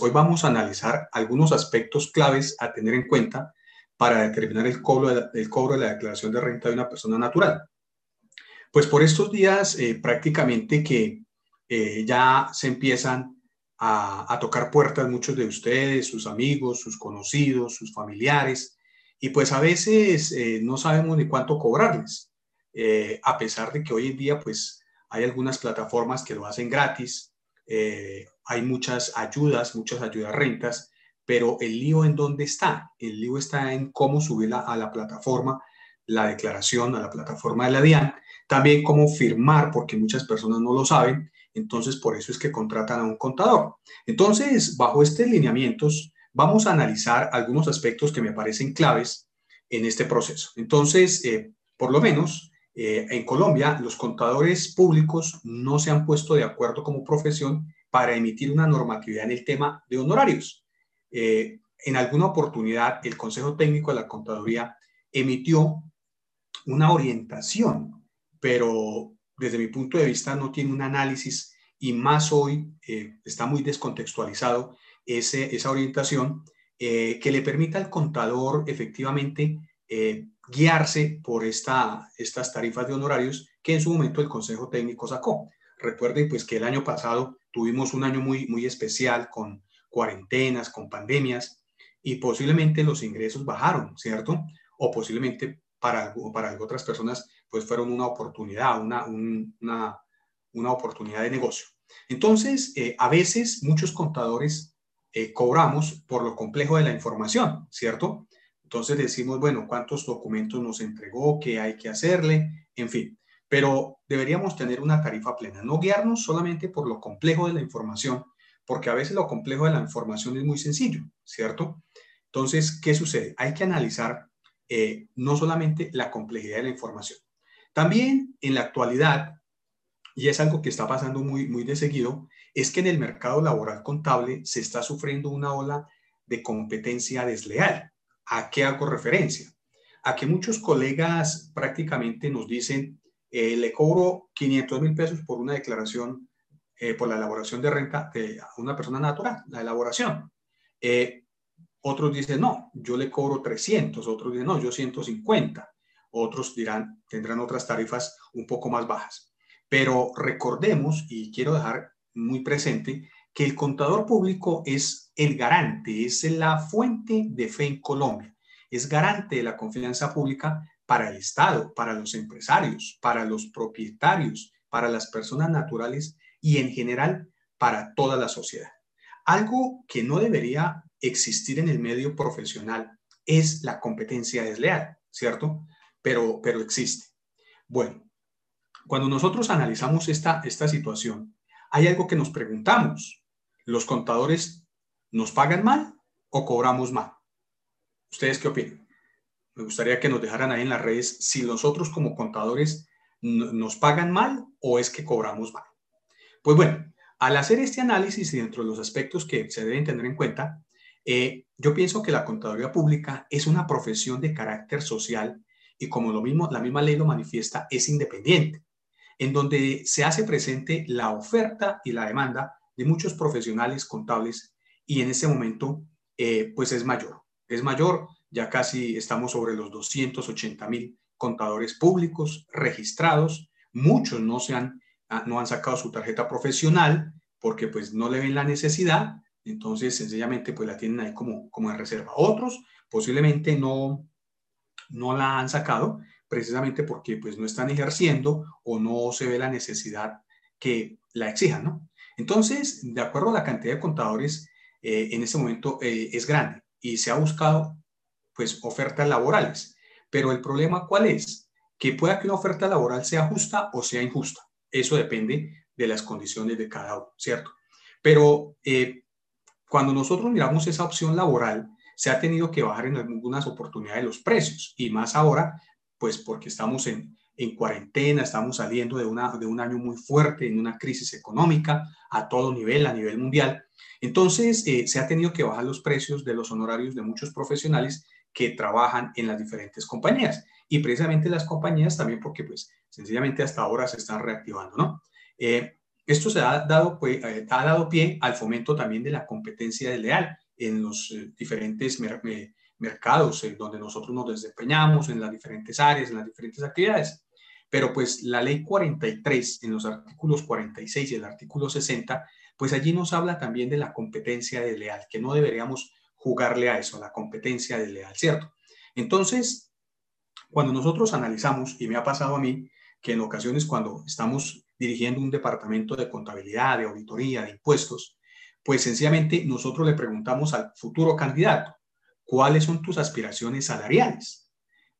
Hoy vamos a analizar algunos aspectos claves a tener en cuenta para determinar el cobro de la, cobro de la declaración de renta de una persona natural. Pues por estos días eh, prácticamente que eh, ya se empiezan a, tocar puertas muchos de ustedes, sus amigos, sus conocidos, sus familiares, y pues a veces eh, no sabemos ni cuánto cobrarles, a pesar de que hoy en día pues hay algunas plataformas que lo hacen gratis, hay muchas ayudas, muchas ayudas rentas, pero el lío en dónde está? El lío está en cómo subirla a la plataforma, la declaración, a la plataforma de la DIAN, también cómo firmar, porque muchas personas no lo saben, entonces por eso es que contratan a un contador. Entonces, bajo estos lineamientos, vamos a analizar algunos aspectos que me parecen claves en este proceso. Entonces, eh, por lo menos, eh, en Colombia, los contadores públicos no se han puesto de acuerdo como profesión para emitir una normatividad en el tema de honorarios. Eh, en alguna oportunidad, el Consejo Técnico de la Contaduría emitió una orientación, pero desde mi punto de vista no tiene un análisis y más hoy eh, está muy descontextualizado esa orientación eh, que le permita al contador efectivamente guiarse por esta, estas tarifas de honorarios que en su momento el Consejo Técnico sacó. Recuerden pues que el año pasado tuvimos un año muy, muy especial con cuarentenas, con pandemias y posiblemente los ingresos bajaron, ¿cierto? O posiblemente para, para otras personas pues fueron una oportunidad, una, una, una oportunidad de negocio. Entonces, eh, a veces muchos contadores eh, cobramos por lo complejo de la información, ¿cierto? Entonces decimos, bueno, ¿cuántos documentos nos entregó? ¿Qué hay que hacerle? En fin pero deberíamos tener una tarifa plena, no guiarnos solamente por lo complejo de la información, porque a veces lo complejo de la información es muy sencillo, ¿cierto? Entonces, ¿qué sucede? Hay que analizar eh, no solamente la complejidad de la información. También en la actualidad, y es algo que está pasando muy, muy de seguido, es que en el mercado laboral contable se está sufriendo una ola de competencia desleal. ¿A qué hago referencia? A que muchos colegas prácticamente nos dicen, eh, le cobro 500 mil pesos por una declaración, eh, por la elaboración de renta de una persona natural, la elaboración. Eh, otros dicen, no, yo le cobro 300, otros dicen, no, yo 150, otros dirán, tendrán otras tarifas un poco más bajas. Pero recordemos, y quiero dejar muy presente, que el contador público es el garante, es la fuente de fe en Colombia, es garante de la confianza pública para el Estado, para los empresarios, para los propietarios, para las personas naturales y en general para toda la sociedad. Algo que no debería existir en el medio profesional es la competencia desleal, ¿cierto? Pero, pero existe. Bueno, cuando nosotros analizamos esta, esta situación, hay algo que nos preguntamos. ¿Los contadores nos pagan mal o cobramos mal? ¿Ustedes qué opinan? Me gustaría que nos dejaran ahí en las redes si nosotros como contadores nos pagan mal o es que cobramos mal. Pues bueno, al hacer este análisis y dentro de los aspectos que se deben tener en cuenta, eh, yo pienso que la contaduría pública es una profesión de carácter social y como lo mismo, la misma ley lo manifiesta, es independiente, en donde se hace presente la oferta y la demanda de muchos profesionales contables y en ese momento, eh, pues es mayor. Es mayor ya casi estamos sobre los 280 mil contadores públicos registrados. Muchos no, se han, ah, no han sacado su tarjeta profesional porque pues no le ven la necesidad. Entonces, sencillamente, pues la tienen ahí como, como en reserva. Otros posiblemente no, no la han sacado precisamente porque pues no están ejerciendo o no se ve la necesidad que la exijan, ¿no? Entonces, de acuerdo a la cantidad de contadores, eh, en este momento eh, es grande y se ha buscado pues ofertas laborales. Pero el problema cuál es? Que pueda que una oferta laboral sea justa o sea injusta. Eso depende de las condiciones de cada uno, ¿cierto? Pero eh, cuando nosotros miramos esa opción laboral, se ha tenido que bajar en algunas oportunidades los precios y más ahora, pues porque estamos en, en cuarentena, estamos saliendo de, una, de un año muy fuerte, en una crisis económica a todo nivel, a nivel mundial. Entonces, eh, se ha tenido que bajar los precios de los honorarios de muchos profesionales que trabajan en las diferentes compañías. Y precisamente las compañías también porque pues sencillamente hasta ahora se están reactivando, ¿no? Eh, Esto se ha dado, pues, eh, ha dado pie al fomento también de la competencia desleal en los eh, diferentes mercados en donde nosotros nos desempeñamos, en las diferentes áreas, en las diferentes actividades. Pero pues la ley 43, en los artículos 46 y el artículo 60, pues allí nos habla también de la competencia desleal, que no deberíamos jugarle a eso, a la competencia desleal, ¿cierto? Entonces, cuando nosotros analizamos, y me ha pasado a mí, que en ocasiones cuando estamos dirigiendo un departamento de contabilidad, de auditoría, de impuestos, pues sencillamente nosotros le preguntamos al futuro candidato, ¿cuáles son tus aspiraciones salariales?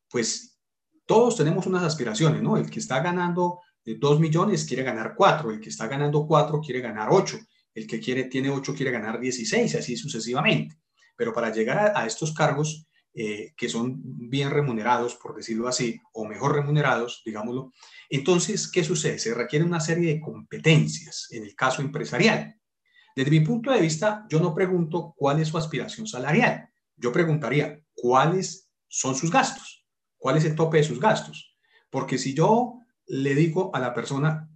Pues todos tenemos unas aspiraciones, ¿no? El que está ganando 2 eh, millones quiere ganar 4, el que está ganando 4 quiere ganar 8, el que quiere, tiene 8 quiere ganar 16, así sucesivamente. Pero para llegar a, estos cargos eh, que son bien remunerados, por decirlo así, o mejor remunerados, digámoslo, entonces, ¿qué sucede? Se requiere una serie de competencias en el caso empresarial. Desde mi punto de vista, yo no pregunto cuál es su aspiración salarial. Yo preguntaría cuáles son sus gastos, cuál es el tope de sus gastos. Porque si yo le digo a la persona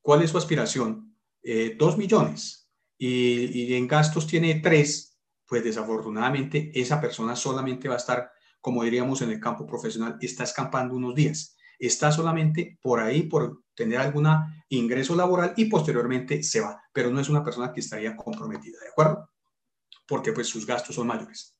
cuál es su aspiración, eh, dos millones, y, y en gastos tiene tres, pues desafortunadamente esa persona solamente va a estar, como diríamos en el campo profesional, está escampando unos días. Está solamente por ahí por tener algún ingreso laboral y posteriormente se va, pero no es una persona que estaría comprometida, ¿de acuerdo? Porque pues sus gastos son mayores.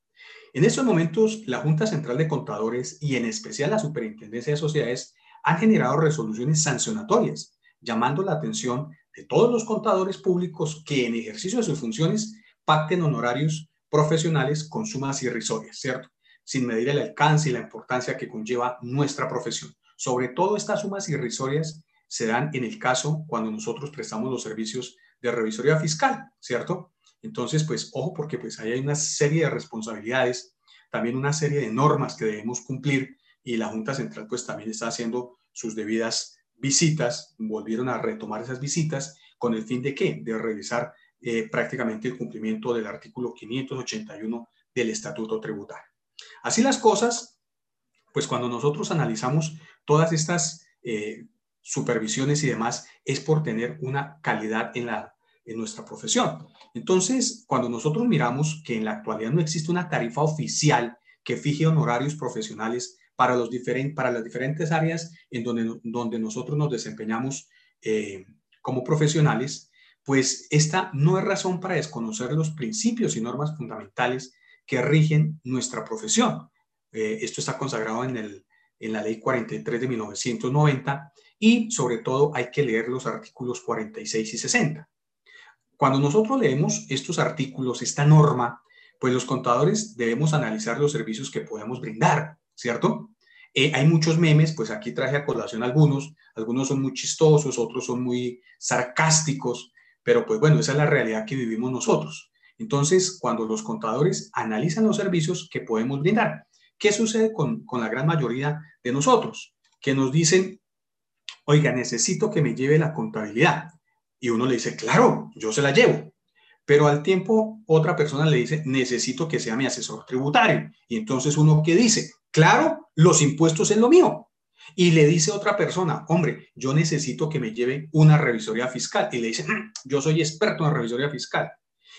En estos momentos, la Junta Central de Contadores y en especial la Superintendencia de Sociedades han generado resoluciones sancionatorias, llamando la atención de todos los contadores públicos que en ejercicio de sus funciones pacten honorarios profesionales con sumas irrisorias, ¿cierto? Sin medir el alcance y la importancia que conlleva nuestra profesión. Sobre todo estas sumas irrisorias se dan en el caso cuando nosotros prestamos los servicios de revisoría fiscal, ¿cierto? Entonces, pues ojo porque pues ahí hay una serie de responsabilidades, también una serie de normas que debemos cumplir y la Junta Central pues también está haciendo sus debidas visitas, volvieron a retomar esas visitas con el fin de qué? De revisar eh, prácticamente el cumplimiento del artículo 581 del Estatuto Tributario. Así las cosas, pues cuando nosotros analizamos todas estas eh, supervisiones y demás, es por tener una calidad en, la, en nuestra profesión. Entonces, cuando nosotros miramos que en la actualidad no existe una tarifa oficial que fije honorarios profesionales para, los para las diferentes áreas en donde, donde nosotros nos desempeñamos eh, como profesionales, pues esta no es razón para desconocer los principios y normas fundamentales que rigen nuestra profesión. Eh, esto está consagrado en, el, en la ley 43 de 1990 y sobre todo hay que leer los artículos 46 y 60. Cuando nosotros leemos estos artículos, esta norma, pues los contadores debemos analizar los servicios que podemos brindar, ¿cierto? Eh, hay muchos memes, pues aquí traje a colación algunos, algunos son muy chistosos, otros son muy sarcásticos, pero pues bueno, esa es la realidad que vivimos nosotros. Entonces, cuando los contadores analizan los servicios que podemos brindar, ¿qué sucede con, con la gran mayoría de nosotros? Que nos dicen, oiga, necesito que me lleve la contabilidad. Y uno le dice, claro, yo se la llevo. Pero al tiempo, otra persona le dice, necesito que sea mi asesor tributario. Y entonces uno que dice, claro, los impuestos es lo mío y le dice otra persona, hombre, yo necesito que me lleve una revisoría fiscal. Y le dice, mm, yo soy experto en revisoría fiscal.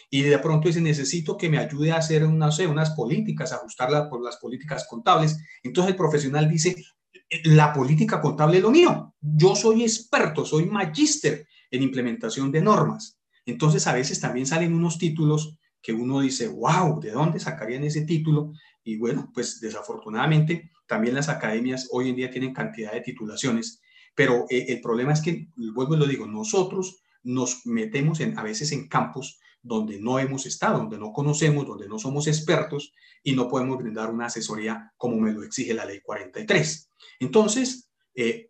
Y de pronto dice, necesito que me ayude a hacer una, unas políticas, ajustarlas por las políticas contables. Entonces el profesional dice, la política contable es lo mío. Yo soy experto, soy magíster en implementación de normas. Entonces a veces también salen unos títulos que uno dice, wow, ¿de dónde sacarían ese título? Y bueno, pues desafortunadamente también las academias hoy en día tienen cantidad de titulaciones, pero eh, el problema es que, vuelvo y lo digo, nosotros nos metemos a veces en campos donde no hemos estado, donde no conocemos, donde no somos expertos y no podemos brindar una asesoría como me lo exige la ley 43. Entonces, eh,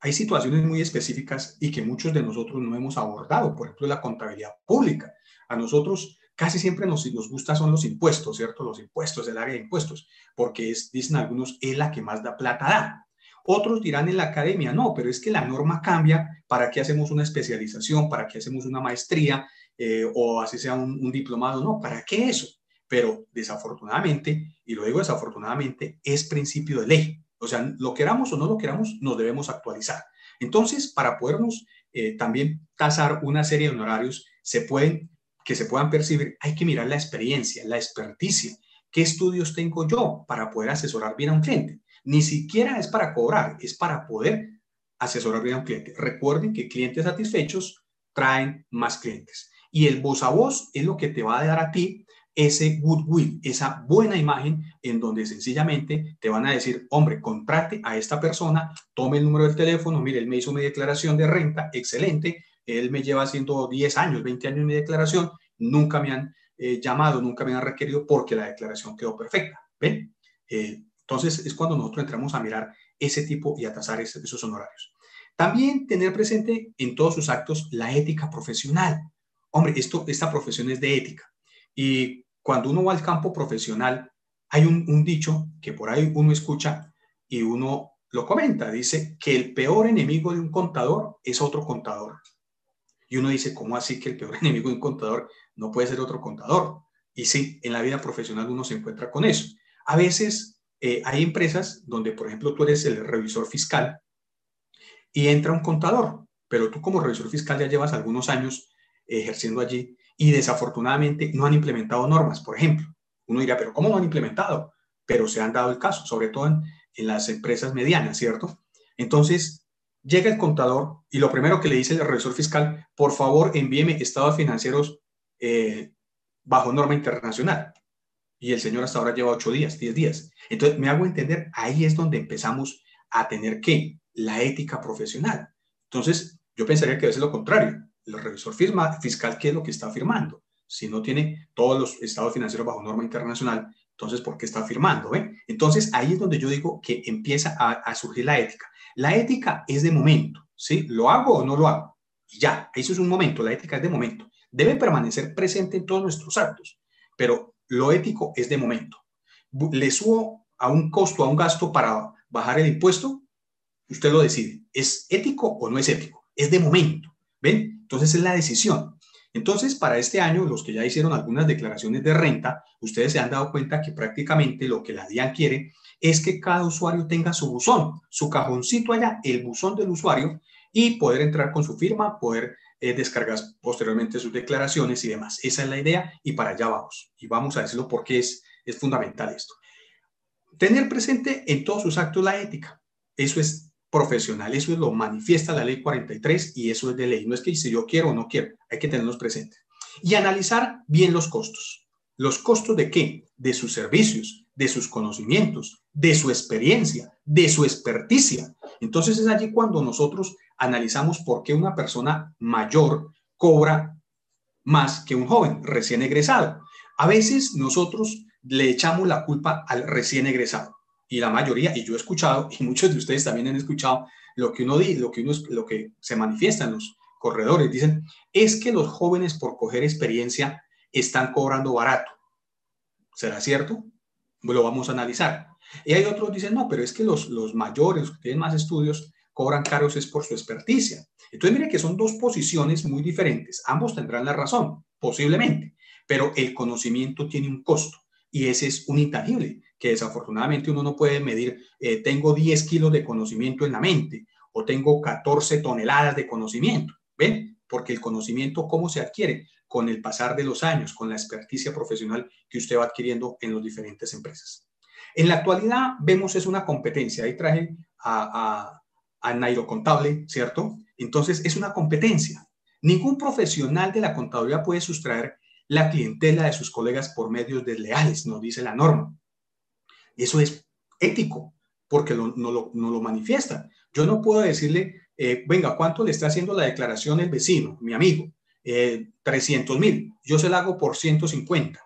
hay situaciones muy específicas y que muchos de nosotros no hemos abordado, por ejemplo, la contabilidad pública. A nosotros casi siempre nos, nos gusta son los impuestos, ¿cierto? Los impuestos, el área de impuestos, porque es, dicen algunos, es la que más da plata da. Otros dirán en la academia, no, pero es que la norma cambia, ¿para qué hacemos una especialización? ¿Para qué hacemos una maestría? Eh, o así sea un, diplomado, no, ¿para qué eso? Pero desafortunadamente, y lo digo desafortunadamente, es principio de ley. O sea, lo queramos o no lo queramos, nos debemos actualizar. Entonces, para podernos eh, también tasar una serie de honorarios se pueden, que se puedan percibir, hay que mirar la experiencia, la experticia. ¿Qué estudios tengo yo para poder asesorar bien a un cliente? Ni siquiera es para cobrar, es para poder asesorar bien a un cliente. Recuerden que clientes satisfechos traen más clientes. Y el voz a voz es lo que te va a dar a ti ese goodwill, esa buena imagen en donde sencillamente te van a decir, hombre, contrate a esta persona, tome el número del teléfono, mire, él me hizo mi declaración de renta, excelente, él me lleva haciendo 10 años, 20 años mi declaración, nunca me han eh, llamado, nunca me han requerido porque la declaración quedó perfecta. ¿Ven? Eh, entonces es cuando nosotros entramos a mirar ese tipo y a tasar esos honorarios. También tener presente en todos sus actos la ética profesional. Hombre, esto, esta profesión es de ética. Y cuando uno va al campo profesional, hay un, un dicho que por ahí uno escucha y uno lo comenta. Dice que el peor enemigo de un contador es otro contador. Y uno dice, ¿cómo así que el peor enemigo de un contador no puede ser otro contador? Y sí, en la vida profesional uno se encuentra con eso. A veces eh, hay empresas donde, por ejemplo, tú eres el revisor fiscal y entra un contador, pero tú como revisor fiscal ya llevas algunos años ejerciendo allí y desafortunadamente no han implementado normas, por ejemplo. Uno dirá, pero ¿cómo no han implementado? Pero se han dado el caso, sobre todo en, las empresas medianas, ¿cierto? Entonces, llega el contador y lo primero que le dice el revisor fiscal, por favor, envíeme estados financieros eh, bajo norma internacional. Y el señor hasta ahora lleva ocho días, diez días. Entonces, me hago entender, ahí es donde empezamos a tener que la ética profesional. Entonces, yo pensaría que debe ser lo contrario el revisor fiscal, ¿qué es lo que está firmando? Si no tiene todos los estados financieros bajo norma internacional, entonces, ¿por qué está firmando? Entonces, ahí es donde yo digo que empieza a, surgir la ética. La ética es de momento, ¿sí? ¿Lo hago o no lo hago? Ya, eso es un momento, la ética es de momento. Debe permanecer presente en todos nuestros actos, pero lo ético es de momento. ¿Le subo a un costo, a un gasto para bajar el impuesto? Usted lo decide. ¿Es ético o no es ético? Es de momento. ¿Ven? Entonces es la decisión. Entonces, para este año, los que ya hicieron algunas declaraciones de renta, ustedes se han dado cuenta que prácticamente lo que la DIAN quiere es que cada usuario tenga su buzón, su cajoncito allá, el buzón del usuario, y poder entrar con su firma, poder eh, descargar posteriormente sus declaraciones y demás. Esa es la idea y para allá vamos. Y vamos a decirlo porque es, es fundamental esto. Tener presente en todos sus actos la ética. Eso es profesional. Eso lo manifiesta la ley 43 y eso es de ley. No es que si yo quiero o no quiero, hay que tenerlos presentes. Y analizar bien los costos. ¿Los costos de qué? De sus servicios, de sus conocimientos, de su experiencia, de su experticia. Entonces es allí cuando nosotros analizamos por qué una persona mayor cobra más que un joven recién egresado. A veces nosotros le echamos la culpa al recién egresado y la mayoría, y yo he escuchado, y muchos de ustedes también han escuchado, lo que uno dice, lo que, uno, lo que se manifiesta en los corredores, dicen, es que los jóvenes por coger experiencia están cobrando barato. ¿Será cierto? Lo vamos a analizar. Y hay otros que dicen, no, pero es que los, los mayores, que tienen más estudios, cobran caros es por su experticia. Entonces, mire que son dos posiciones muy diferentes. Ambos tendrán la razón, posiblemente, pero el conocimiento tiene un costo y ese es un intangible que desafortunadamente uno no puede medir, eh, tengo 10 kilos de conocimiento en la mente o tengo 14 toneladas de conocimiento, ¿ven? Porque el conocimiento, ¿cómo se adquiere? Con el pasar de los años, con la experticia profesional que usted va adquiriendo en las diferentes empresas. En la actualidad vemos es una competencia. Ahí traje a, a, Nairo Contable, ¿cierto? Entonces es una competencia. Ningún profesional de la contabilidad puede sustraer la clientela de sus colegas por medios desleales, nos dice la norma. Eso es ético, porque no, lo, manifiesta. Yo no puedo decirle, eh, venga, ¿cuánto le está haciendo la declaración el vecino, mi amigo? 300 eh, mil, yo se la hago por 150.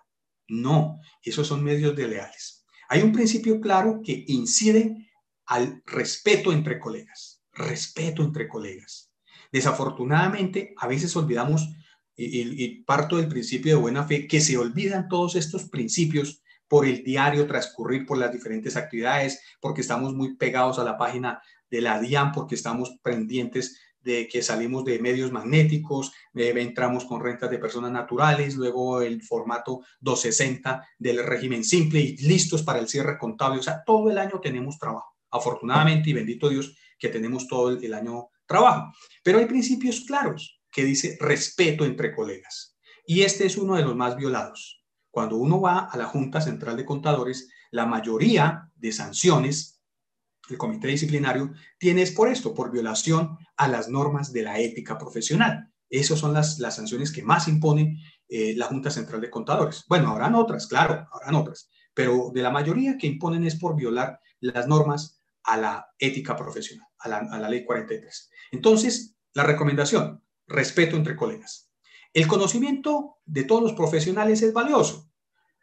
No, esos son medios desleales. Hay un principio claro que incide al respeto entre colegas, respeto entre colegas. Desafortunadamente, a veces olvidamos, y parto del principio de buena fe, que se olvidan todos estos principios por el diario transcurrir por las diferentes actividades, porque estamos muy pegados a la página de la DIAN, porque estamos pendientes de que salimos de medios magnéticos, eh, entramos con rentas de personas naturales, luego el formato 260 del régimen simple y listos para el cierre contable. O sea, todo el año tenemos trabajo. Afortunadamente y bendito Dios que tenemos todo el año trabajo. Pero hay principios claros que dice respeto entre colegas. Y este es uno de los más violados. Cuando uno va a la Junta Central de Contadores, la mayoría de sanciones el comité disciplinario tiene por esto, por violación a las normas de la ética profesional. Esas son las, las sanciones que más impone eh, la Junta Central de Contadores. Bueno, habrán otras, claro, habrán otras, pero de la mayoría que imponen es por violar las normas a la ética profesional, a la, a la ley 43. Entonces, la recomendación, respeto entre colegas. El conocimiento de todos los profesionales es valioso.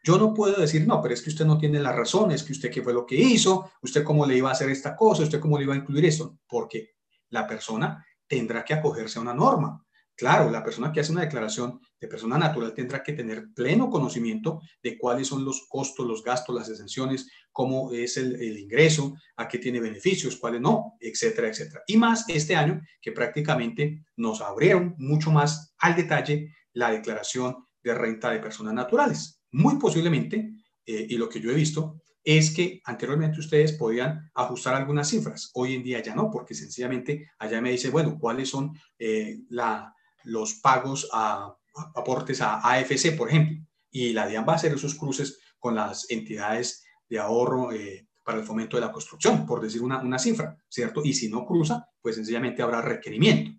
Yo no puedo decir, no, pero es que usted no tiene la razón, es que usted qué fue lo que hizo, usted cómo le iba a hacer esta cosa, usted cómo le iba a incluir esto, porque la persona tendrá que acogerse a una norma. Claro, la persona que hace una declaración de persona natural tendrá que tener pleno conocimiento de cuáles son los costos, los gastos, las exenciones, cómo es el, el, ingreso, a qué tiene beneficios, cuáles no, etcétera, etcétera. Y más este año que prácticamente nos abrieron mucho más al detalle la declaración de renta de personas naturales. Muy posiblemente, eh, y lo que yo he visto, es que anteriormente ustedes podían ajustar algunas cifras. Hoy en día ya no, porque sencillamente allá me dice, bueno, cuáles son eh, la, los pagos a, aportes a AFC, por ejemplo. Y la DIAN va a hacer esos cruces con las entidades de ahorro eh, para el fomento de la construcción, por decir una, una cifra, ¿cierto? Y si no cruza, pues sencillamente habrá requerimiento.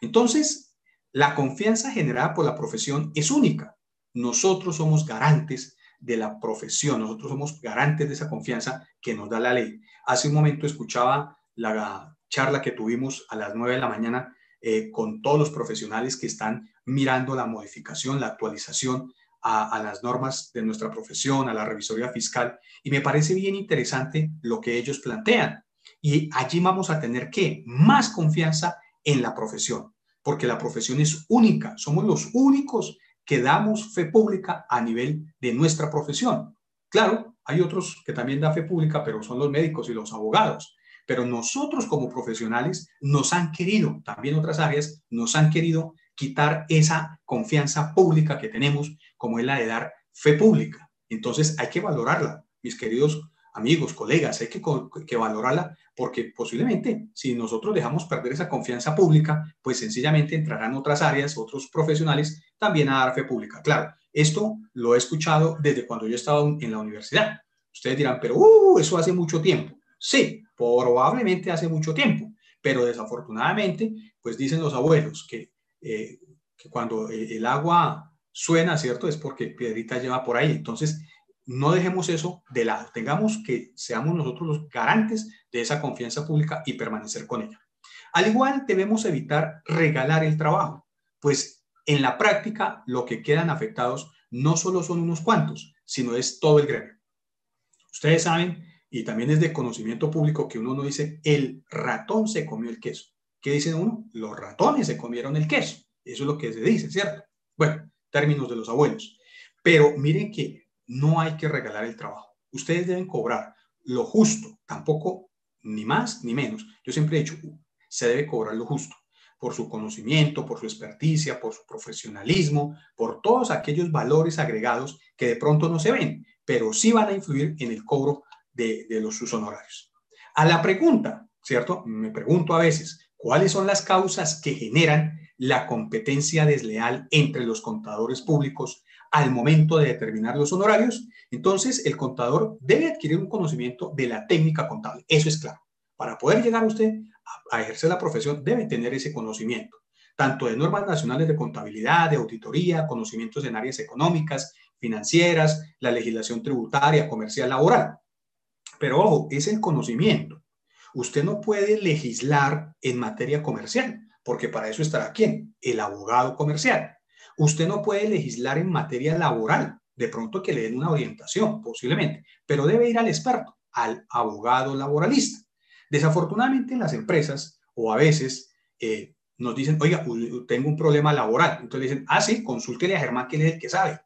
Entonces, la confianza generada por la profesión es única. Nosotros somos garantes de la profesión, nosotros somos garantes de esa confianza que nos da la ley. Hace un momento escuchaba la charla que tuvimos a las 9 de la mañana eh, con todos los profesionales que están mirando la modificación, la actualización a, a, las normas de nuestra profesión, a la revisoría fiscal, y me parece bien interesante lo que ellos plantean. Y allí vamos a tener que más confianza en la profesión, porque la profesión es única, somos los únicos que damos fe pública a nivel de nuestra profesión. Claro, hay otros que también dan fe pública, pero son los médicos y los abogados. Pero nosotros como profesionales nos han querido, también otras áreas, nos han querido quitar esa confianza pública que tenemos, como es la de dar fe pública. Entonces hay que valorarla, mis queridos amigos, colegas, hay que, que, valorarla porque posiblemente si nosotros dejamos perder esa confianza pública, pues sencillamente entrarán otras áreas, otros profesionales también a dar fe pública. Claro, esto lo he escuchado desde cuando yo estaba en la universidad. Ustedes dirán, pero uh, eso hace mucho tiempo. Sí, probablemente hace mucho tiempo, pero desafortunadamente, pues dicen los abuelos que, eh, cuando el agua suena, ¿cierto? Es porque piedrita lleva por ahí. Entonces, no dejemos eso de lado, tengamos que seamos nosotros los garantes de esa confianza pública y permanecer con ella. Al igual debemos evitar regalar el trabajo, pues en la práctica lo que quedan afectados no solo son unos cuantos, sino es todo el gremio. Ustedes saben, y también es de conocimiento público que uno no dice, el ratón se comió el queso. ¿Qué dice uno? Los ratones se comieron el queso. Eso es lo que se dice, ¿cierto? Bueno, términos de los abuelos. Pero miren que no hay que regalar el trabajo. Ustedes deben cobrar lo justo, tampoco ni más ni menos. Yo siempre he dicho, se debe cobrar lo justo por su conocimiento, por su experticia, por su profesionalismo, por todos aquellos valores agregados que de pronto no se ven, pero sí van a influir en el cobro de, los sus honorarios. A la pregunta, ¿cierto? Me pregunto a veces, ¿cuáles son las causas que generan la competencia desleal entre los contadores públicos al momento de determinar los honorarios, entonces el contador debe adquirir un conocimiento de la técnica contable. Eso es claro. Para poder llegar usted a, ejercer la profesión, debe tener ese conocimiento, tanto de normas nacionales de contabilidad, de auditoría, conocimientos en áreas económicas, financieras, la legislación tributaria, comercial, laboral. Pero ojo, es el conocimiento. Usted no puede legislar en materia comercial, porque para eso estará quién? El abogado comercial. Usted no puede legislar en materia laboral, de pronto que le den una orientación, posiblemente, pero debe ir al experto, al abogado laboralista. Desafortunadamente en las empresas, o a veces, eh, nos dicen, oiga, tengo un problema laboral. Entonces dicen, ah, sí, consúltele a Germán, que él es el que sabe.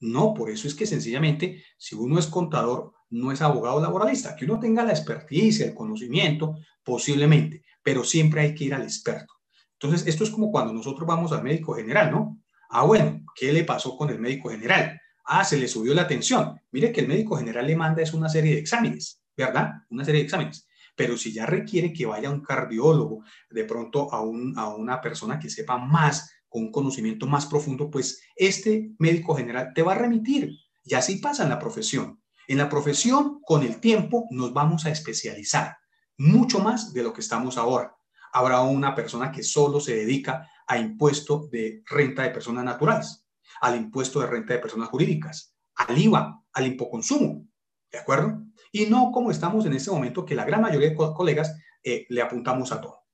No, por eso es que sencillamente, si uno es contador, no es abogado laboralista. Que uno tenga la experticia, el conocimiento, posiblemente, pero siempre hay que ir al experto. Entonces, esto es como cuando nosotros vamos al médico general, ¿no? Ah, bueno, ¿qué le pasó con el médico general? Ah, se le subió la tensión. Mire que el médico general le manda es una serie de exámenes, ¿verdad? Una serie de exámenes. Pero si ya requiere que vaya un cardiólogo, de pronto a, un, a una persona que sepa más, con un conocimiento más profundo, pues este médico general te va a remitir. Y así pasa en la profesión. En la profesión, con el tiempo, nos vamos a especializar mucho más de lo que estamos ahora. Habrá una persona que solo se dedica a impuesto de renta de personas naturales, al impuesto de renta de personas jurídicas, al IVA, al impoconsumo, ¿de acuerdo? Y no como estamos en este momento, que la gran mayoría de colegas eh, le apuntamos a todo.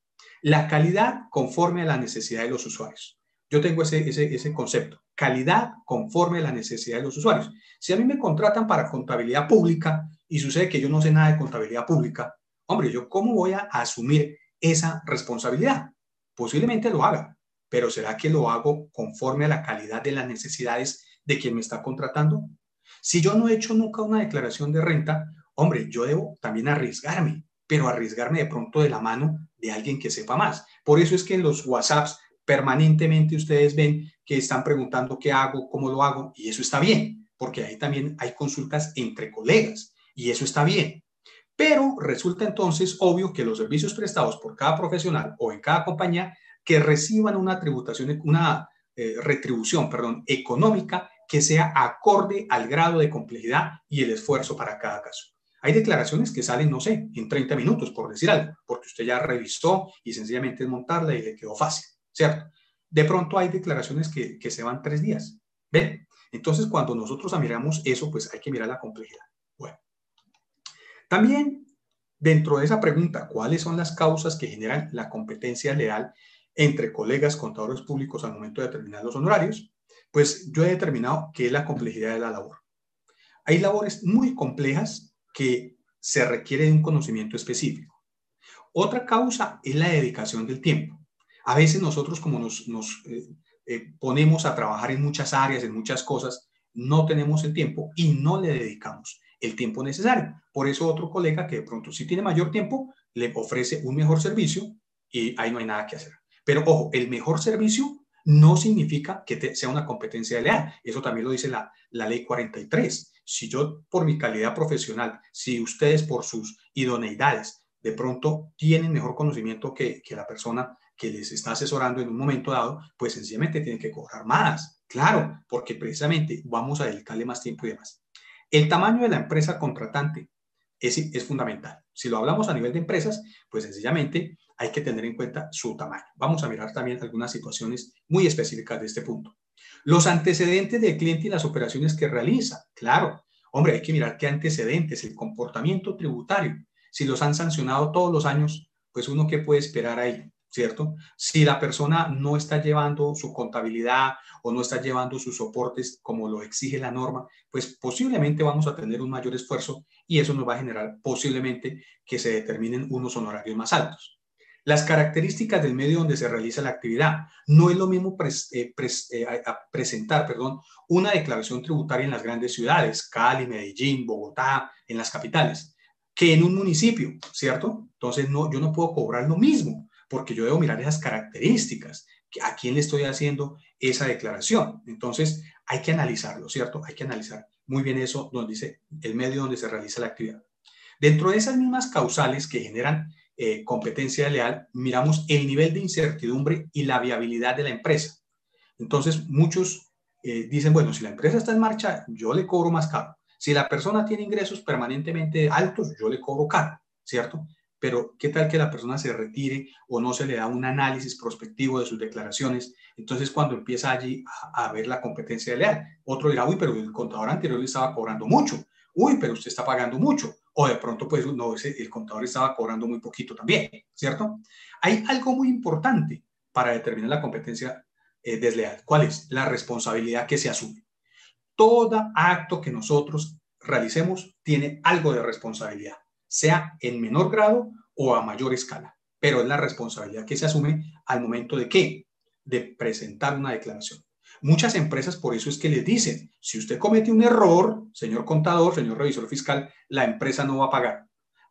La calidad conforme a la necesidad de los usuarios. Yo tengo ese, ese, ese concepto, calidad conforme a la necesidad de los usuarios. Si a mí me contratan para contabilidad pública y sucede que yo no sé nada de contabilidad pública, hombre, ¿yo cómo voy a asumir esa responsabilidad? Posiblemente lo haga, pero ¿será que lo hago conforme a la calidad de las necesidades de quien me está contratando? Si yo no he hecho nunca una declaración de renta, hombre, yo debo también arriesgarme, pero arriesgarme de pronto de la mano de alguien que sepa más. Por eso es que en los WhatsApps permanentemente ustedes ven que están preguntando qué hago, cómo lo hago, y eso está bien, porque ahí también hay consultas entre colegas, y eso está bien. Pero resulta entonces obvio que los servicios prestados por cada profesional o en cada compañía que reciban una tributación, una eh, retribución, perdón, económica que sea acorde al grado de complejidad y el esfuerzo para cada caso. Hay declaraciones que salen, no sé, en 30 minutos, por decir algo, porque usted ya revisó y sencillamente es montarla y le quedó fácil. ¿cierto? De pronto hay declaraciones que, que se van tres días, ¿ven? Entonces, cuando nosotros miramos eso, pues hay que mirar la complejidad. Bueno, también dentro de esa pregunta, ¿cuáles son las causas que generan la competencia leal entre colegas contadores públicos al momento de determinar los honorarios? Pues yo he determinado que es la complejidad de la labor. Hay labores muy complejas que se requiere de un conocimiento específico. Otra causa es la dedicación del tiempo. A veces nosotros como nos, eh, eh, ponemos a trabajar en muchas áreas, en muchas cosas, no tenemos el tiempo y no le dedicamos el tiempo necesario. Por eso otro colega que de pronto sí tiene mayor tiempo, le ofrece un mejor servicio y ahí no hay nada que hacer. Pero ojo, el mejor servicio no significa que sea una competencia leal. Eso también lo dice la, la ley 43. Si yo por mi calidad profesional, si ustedes por sus idoneidades de pronto tienen mejor conocimiento que, que la persona que les está asesorando en un momento dado, pues sencillamente tienen que cobrar más. Claro, porque precisamente vamos a dedicarle más tiempo y demás. El tamaño de la empresa contratante es, fundamental. Si lo hablamos a nivel de empresas, pues sencillamente hay que tener en cuenta su tamaño. Vamos a mirar también algunas situaciones muy específicas de este punto. Los antecedentes del cliente y las operaciones que realiza. Claro, hombre, hay que mirar qué antecedentes, el comportamiento tributario. Si los han sancionado todos los años, pues uno qué puede esperar ahí. ¿Cierto? Si la persona no está llevando su contabilidad o no está llevando sus soportes como lo exige la norma, pues posiblemente vamos a tener un mayor esfuerzo y eso nos va a generar posiblemente que se determinen unos honorarios más altos. Las características del medio donde se realiza la actividad. No es lo mismo eh, eh, presentar perdón, una declaración tributaria en las grandes ciudades, Cali, Medellín, Bogotá, en las capitales, que en un municipio, ¿cierto? Entonces, no, yo no puedo cobrar lo mismo porque yo debo mirar esas características, a quién le estoy haciendo esa declaración. Entonces, hay que analizarlo, ¿cierto? Hay que analizar muy bien eso donde dice el medio donde se realiza la actividad. Dentro de esas mismas causales que generan eh, competencia leal, miramos el nivel de incertidumbre y la viabilidad de la empresa. Entonces, muchos eh, dicen, bueno, si la empresa está en marcha, yo le cobro más caro. Si la persona tiene ingresos permanentemente altos, yo le cobro caro, ¿cierto? Pero ¿qué tal que la persona se retire o no se le da un análisis prospectivo de sus declaraciones? Entonces, cuando empieza allí a, ver la competencia leal, otro dirá, uy, pero el contador anterior le estaba cobrando mucho, uy, pero usted está pagando mucho, o de pronto, pues, no, el contador estaba cobrando muy poquito también, ¿cierto? Hay algo muy importante para determinar la competencia eh, desleal. ¿Cuál es? La responsabilidad que se asume. Todo acto que nosotros realicemos tiene algo de responsabilidad sea en menor grado o a mayor escala, pero es la responsabilidad que se asume al momento de qué? De presentar una declaración. Muchas empresas por eso es que les dicen, si usted comete un error, señor contador, señor revisor fiscal, la empresa no va a pagar.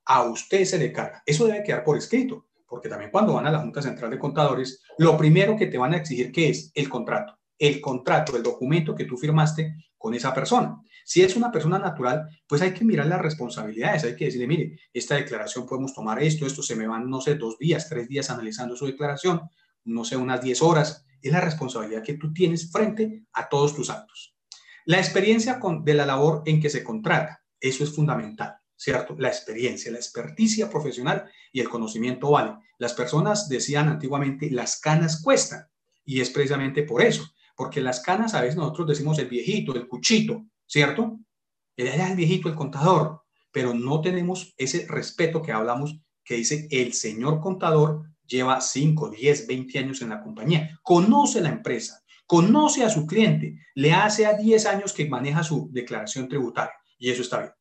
A usted se le carga. Eso debe quedar por escrito, porque también cuando van a la Junta Central de Contadores, lo primero que te van a exigir que es el contrato. el contrato, el documento que tú firmaste con esa persona. Si es una persona natural, pues hay que mirar las responsabilidades, hay que decirle, mire, esta declaración podemos tomar esto, esto se me van, no sé, dos días, tres días analizando su declaración, no sé, unas diez horas. Es la responsabilidad que tú tienes frente a todos tus actos. La experiencia de la labor en que se contrata, eso es fundamental, ¿cierto? La experiencia, la experticia profesional y el conocimiento vale. Las personas decían antiguamente, las canas cuestan, y es precisamente por eso, porque las canas a veces nosotros decimos el viejito, el cuchito, ¿cierto? El, el viejito, el contador, pero no tenemos ese respeto que hablamos, que dice el señor contador lleva 5, 10, 20 años en la compañía, conoce la empresa, conoce a su cliente, le hace a 10 años que maneja su declaración tributaria y eso está bien.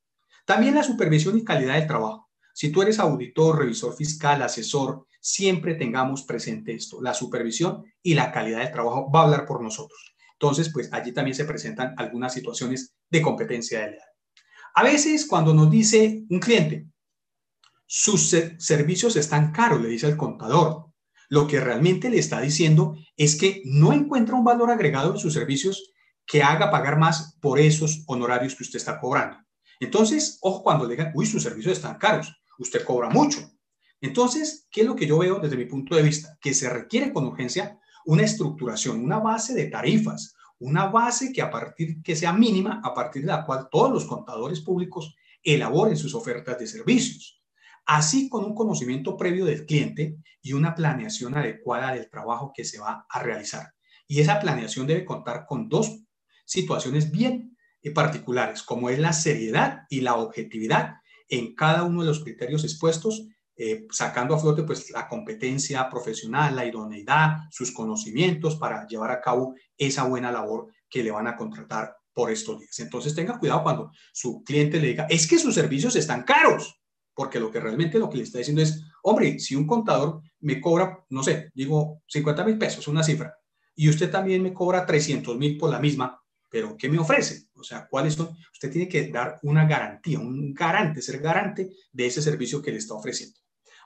También la supervisión y calidad del trabajo. Si tú eres auditor, revisor fiscal, asesor, siempre tengamos presente esto. La supervisión y la calidad del trabajo va a hablar por nosotros. Entonces, pues allí también se presentan algunas situaciones de competencia de edad. A veces cuando nos dice un cliente, sus servicios están caros, le dice el contador, lo que realmente le está diciendo es que no encuentra un valor agregado en sus servicios que haga pagar más por esos honorarios que usted está cobrando. Entonces, ojo cuando le digan, uy, sus servicios están caros, usted cobra mucho. Entonces, ¿qué es lo que yo veo desde mi punto de vista? Que se requiere con urgencia una estructuración, una base de tarifas, una base que a partir que sea mínima, a partir de la cual todos los contadores públicos elaboren sus ofertas de servicios así con un conocimiento previo del cliente y una planeación adecuada del trabajo que se va a realizar. Y esa planeación debe contar con dos situaciones bien eh, particulares, como es la seriedad y la objetividad en cada uno de los criterios expuestos, eh, sacando a flote pues la competencia profesional, la idoneidad, sus conocimientos para llevar a cabo esa buena labor que le van a contratar por estos días. Entonces tenga cuidado cuando su cliente le diga, es que sus servicios están caros porque lo que realmente lo que le está diciendo es, hombre, si un contador me cobra, no sé, digo 50 mil pesos, una cifra, y usted también me cobra 300 mil por la misma, pero ¿qué me ofrece? O sea, ¿cuáles son? Usted tiene que dar una garantía, un garante, ser garante de ese servicio que le está ofreciendo.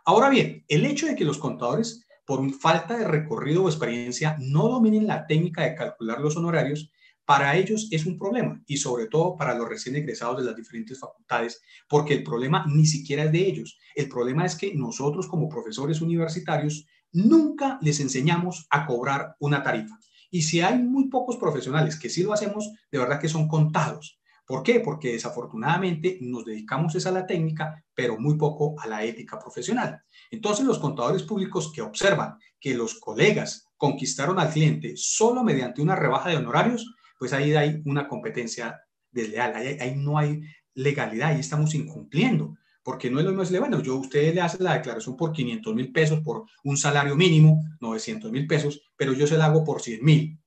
Ahora bien, el hecho de que los contadores, por falta de recorrido o experiencia, no dominen la técnica de calcular los honorarios, para ellos es un problema y sobre todo para los recién egresados de las diferentes facultades, porque el problema ni siquiera es de ellos. El problema es que nosotros como profesores universitarios nunca les enseñamos a cobrar una tarifa. Y si hay muy pocos profesionales que sí lo hacemos, de verdad que son contados. ¿Por qué? Porque desafortunadamente nos dedicamos a la técnica, pero muy poco a la ética profesional. Entonces los contadores públicos que observan que los colegas conquistaron al cliente solo mediante una rebaja de honorarios, pues ahí hay una competencia desleal, ahí, no hay legalidad, ahí estamos incumpliendo, porque no es lo mismo decirle, bueno, yo usted le hace la declaración por 500 mil pesos, por un salario mínimo, 900 mil pesos, pero yo se la hago por 100 mil.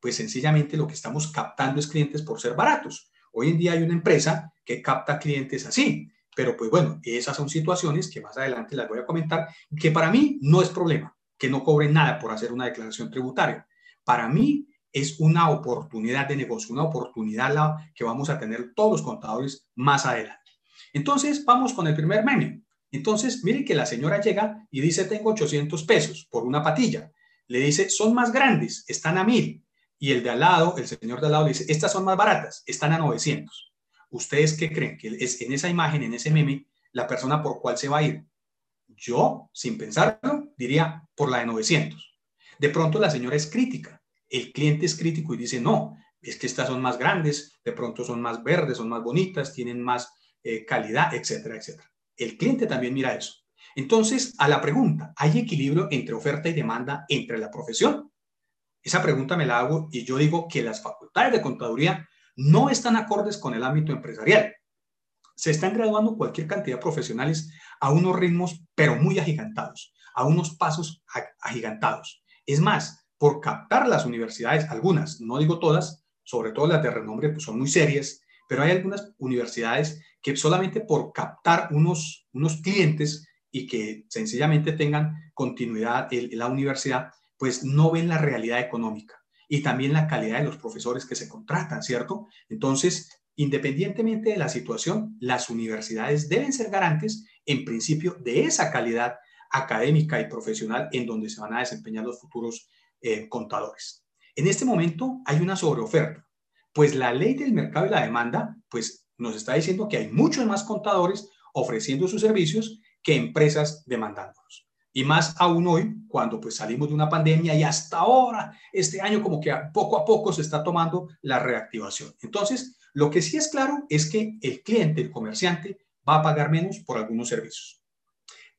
Pues sencillamente lo que estamos captando es clientes por ser baratos. Hoy en día hay una empresa que capta clientes así, pero pues bueno, esas son situaciones que más adelante las voy a comentar, que para mí no es problema, que no cobren nada por hacer una declaración tributaria. Para mí es una oportunidad de negocio, una oportunidad que vamos a tener todos los contadores más adelante. Entonces, vamos con el primer meme. Entonces, mire que la señora llega y dice, tengo 800 pesos por una patilla. Le dice, son más grandes, están a mil. Y el de al lado, el señor de al lado le dice, estas son más baratas, están a 900. ¿Ustedes qué creen? Que es en esa imagen, en ese meme, la persona por cuál se va a ir. Yo, sin pensarlo, diría por la de 900. De pronto la señora es crítica el cliente es crítico y dice, no, es que estas son más grandes, de pronto son más verdes, son más bonitas, tienen más eh, calidad, etcétera, etcétera. El cliente también mira eso. Entonces, a la pregunta, ¿hay equilibrio entre oferta y demanda entre la profesión? Esa pregunta me la hago y yo digo que las facultades de contaduría no están acordes con el ámbito empresarial. Se están graduando cualquier cantidad de profesionales a unos ritmos, pero muy agigantados, a unos pasos agigantados. Es más, por captar las universidades, algunas, no digo todas, sobre todo las de renombre, pues son muy serias, pero hay algunas universidades que solamente por captar unos, unos clientes y que sencillamente tengan continuidad en la universidad, pues no ven la realidad económica y también la calidad de los profesores que se contratan, ¿cierto? Entonces, independientemente de la situación, las universidades deben ser garantes, en principio, de esa calidad académica y profesional en donde se van a desempeñar los futuros eh, contadores. En este momento hay una sobreoferta, pues la ley del mercado y la demanda, pues nos está diciendo que hay muchos más contadores ofreciendo sus servicios que empresas demandándolos. Y más aún hoy, cuando pues salimos de una pandemia y hasta ahora, este año como que poco a poco se está tomando la reactivación. Entonces, lo que sí es claro es que el cliente, el comerciante, va a pagar menos por algunos servicios.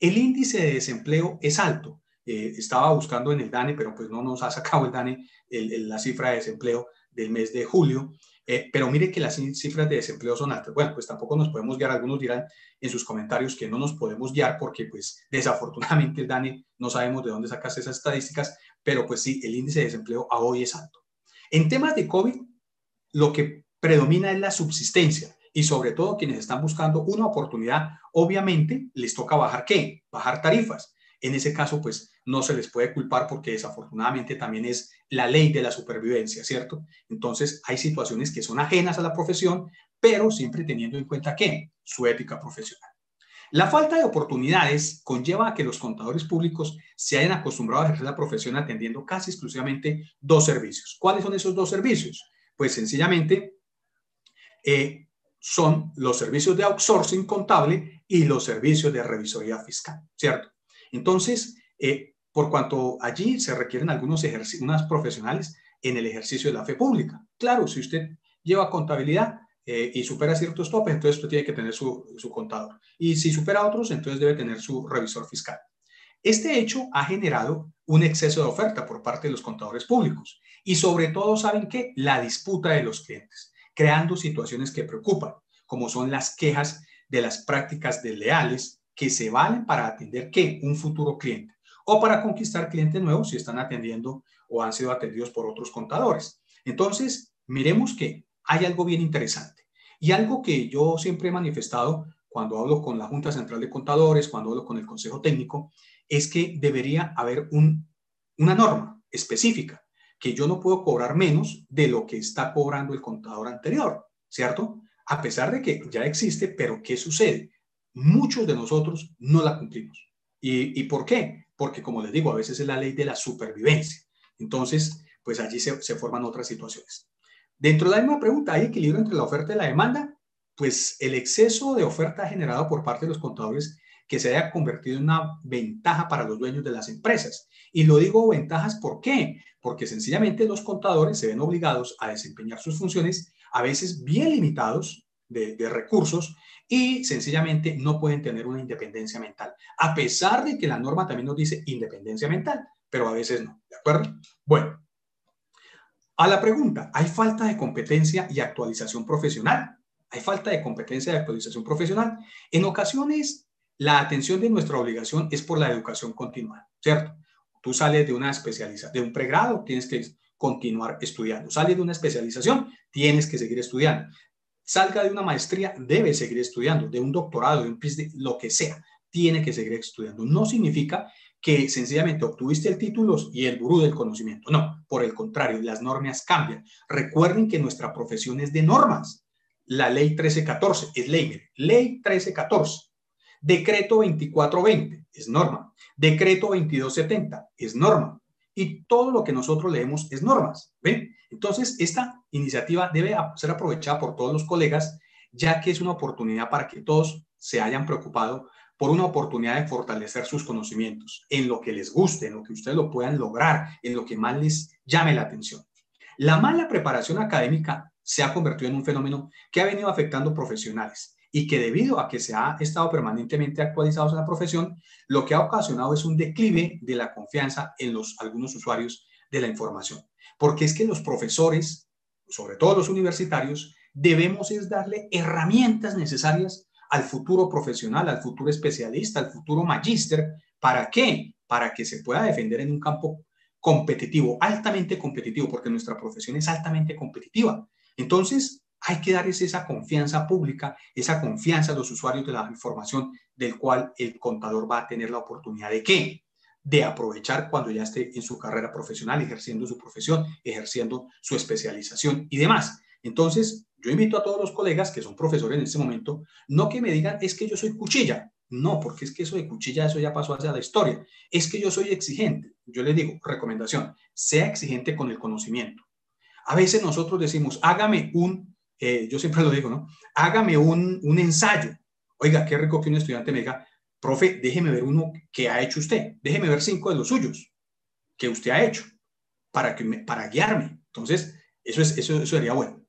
El índice de desempleo es alto. Eh, estaba buscando en el DANE, pero pues no nos ha sacado el DANE la cifra de desempleo del mes de julio. Eh, pero mire que las cifras de desempleo son altas. Bueno, pues tampoco nos podemos guiar. Algunos dirán en sus comentarios que no nos podemos guiar porque, pues, desafortunadamente el DANE no sabemos de dónde sacas esas estadísticas, pero pues sí, el índice de desempleo a hoy es alto. En temas de COVID, lo que predomina es la subsistencia y sobre todo quienes están buscando una oportunidad, obviamente les toca bajar qué? Bajar tarifas. En ese caso, pues no se les puede culpar porque desafortunadamente también es la ley de la supervivencia, ¿cierto? Entonces, hay situaciones que son ajenas a la profesión, pero siempre teniendo en cuenta que su ética profesional. La falta de oportunidades conlleva a que los contadores públicos se hayan acostumbrado a ejercer la profesión atendiendo casi exclusivamente dos servicios. ¿Cuáles son esos dos servicios? Pues sencillamente eh, son los servicios de outsourcing contable y los servicios de revisoría fiscal, ¿cierto? Entonces, eh, por cuanto allí se requieren algunos unas profesionales en el ejercicio de la fe pública. Claro, si usted lleva contabilidad eh, y supera ciertos topes, entonces usted tiene que tener su, su contador. Y si supera otros, entonces debe tener su revisor fiscal. Este hecho ha generado un exceso de oferta por parte de los contadores públicos y sobre todo, ¿saben qué? La disputa de los clientes, creando situaciones que preocupan, como son las quejas de las prácticas desleales que se valen para atender qué? Un futuro cliente o para conquistar clientes nuevos si están atendiendo o han sido atendidos por otros contadores. Entonces, miremos que hay algo bien interesante y algo que yo siempre he manifestado cuando hablo con la Junta Central de Contadores, cuando hablo con el Consejo Técnico, es que debería haber una norma específica, que yo no puedo cobrar menos de lo que está cobrando el contador anterior, ¿cierto? A pesar de que ya existe, pero ¿qué sucede? Muchos de nosotros no la cumplimos. ¿Y, y por qué? porque como les digo, a veces es la ley de la supervivencia. Entonces, pues allí se, forman otras situaciones. Dentro de la misma pregunta, ¿hay equilibrio entre la oferta y la demanda? Pues el exceso de oferta generado por parte de los contadores que se haya convertido en una ventaja para los dueños de las empresas. Y lo digo ventajas, ¿por qué? Porque sencillamente los contadores se ven obligados a desempeñar sus funciones, a veces bien limitados de, recursos, y sencillamente no pueden tener una independencia mental, a pesar de que la norma también nos dice independencia mental, pero a veces no, ¿de acuerdo? Bueno, a la pregunta, ¿hay falta de competencia y actualización profesional? ¿Hay falta de competencia y actualización profesional? En ocasiones, la atención de nuestra obligación es por la educación continua, ¿cierto? Tú sales de una especialización, de un pregrado, tienes que continuar estudiando. Sales de una especialización, tienes que seguir estudiando salga de una maestría, debe seguir estudiando, de un doctorado, de un lo que sea, tiene que seguir estudiando. No significa que sencillamente obtuviste el título y el gurú del conocimiento. No, por el contrario, las normas cambian. Recuerden que nuestra profesión es de normas. La ley 1314 es ley, ley 1314. Decreto 2420 es norma. Decreto 2270 es norma. Y todo lo que nosotros leemos es normas. ¿Ven? Entonces, esta iniciativa debe ser aprovechada por todos los colegas, ya que es una oportunidad para que todos se hayan preocupado por una oportunidad de fortalecer sus conocimientos en lo que les guste, en lo que ustedes lo puedan lograr, en lo que más les llame la atención. La mala preparación académica se ha convertido en un fenómeno que ha venido afectando profesionales y que debido a que se ha estado permanentemente actualizados en la profesión, lo que ha ocasionado es un declive de la confianza en los algunos usuarios de la información porque es que los profesores, sobre todo los universitarios, debemos es darle herramientas necesarias al futuro profesional, al futuro especialista, al futuro magíster. ¿Para qué? Para que se pueda defender en un campo competitivo, altamente competitivo, porque nuestra profesión es altamente competitiva. Entonces, hay que darles esa confianza pública, esa confianza a los usuarios de la información del cual el contador va a tener la oportunidad de qué? De aprovechar cuando ya esté en su carrera profesional, ejerciendo su profesión, ejerciendo su especialización y demás. Entonces, yo invito a todos los colegas que son profesores en este momento, no que me digan, es que yo soy cuchilla. No, porque es que eso de cuchilla, eso ya pasó hacia la historia. Es que yo soy exigente. Yo le digo, recomendación, sea exigente con el conocimiento. A veces nosotros decimos, hágame un, eh, yo siempre lo digo, ¿no? Hágame un, un ensayo. Oiga, qué rico que un estudiante me diga, profe, déjeme ver uno que ha hecho usted, déjeme ver cinco de los suyos que usted ha hecho para, que para guiarme. Entonces, eso, es, eso sería bueno.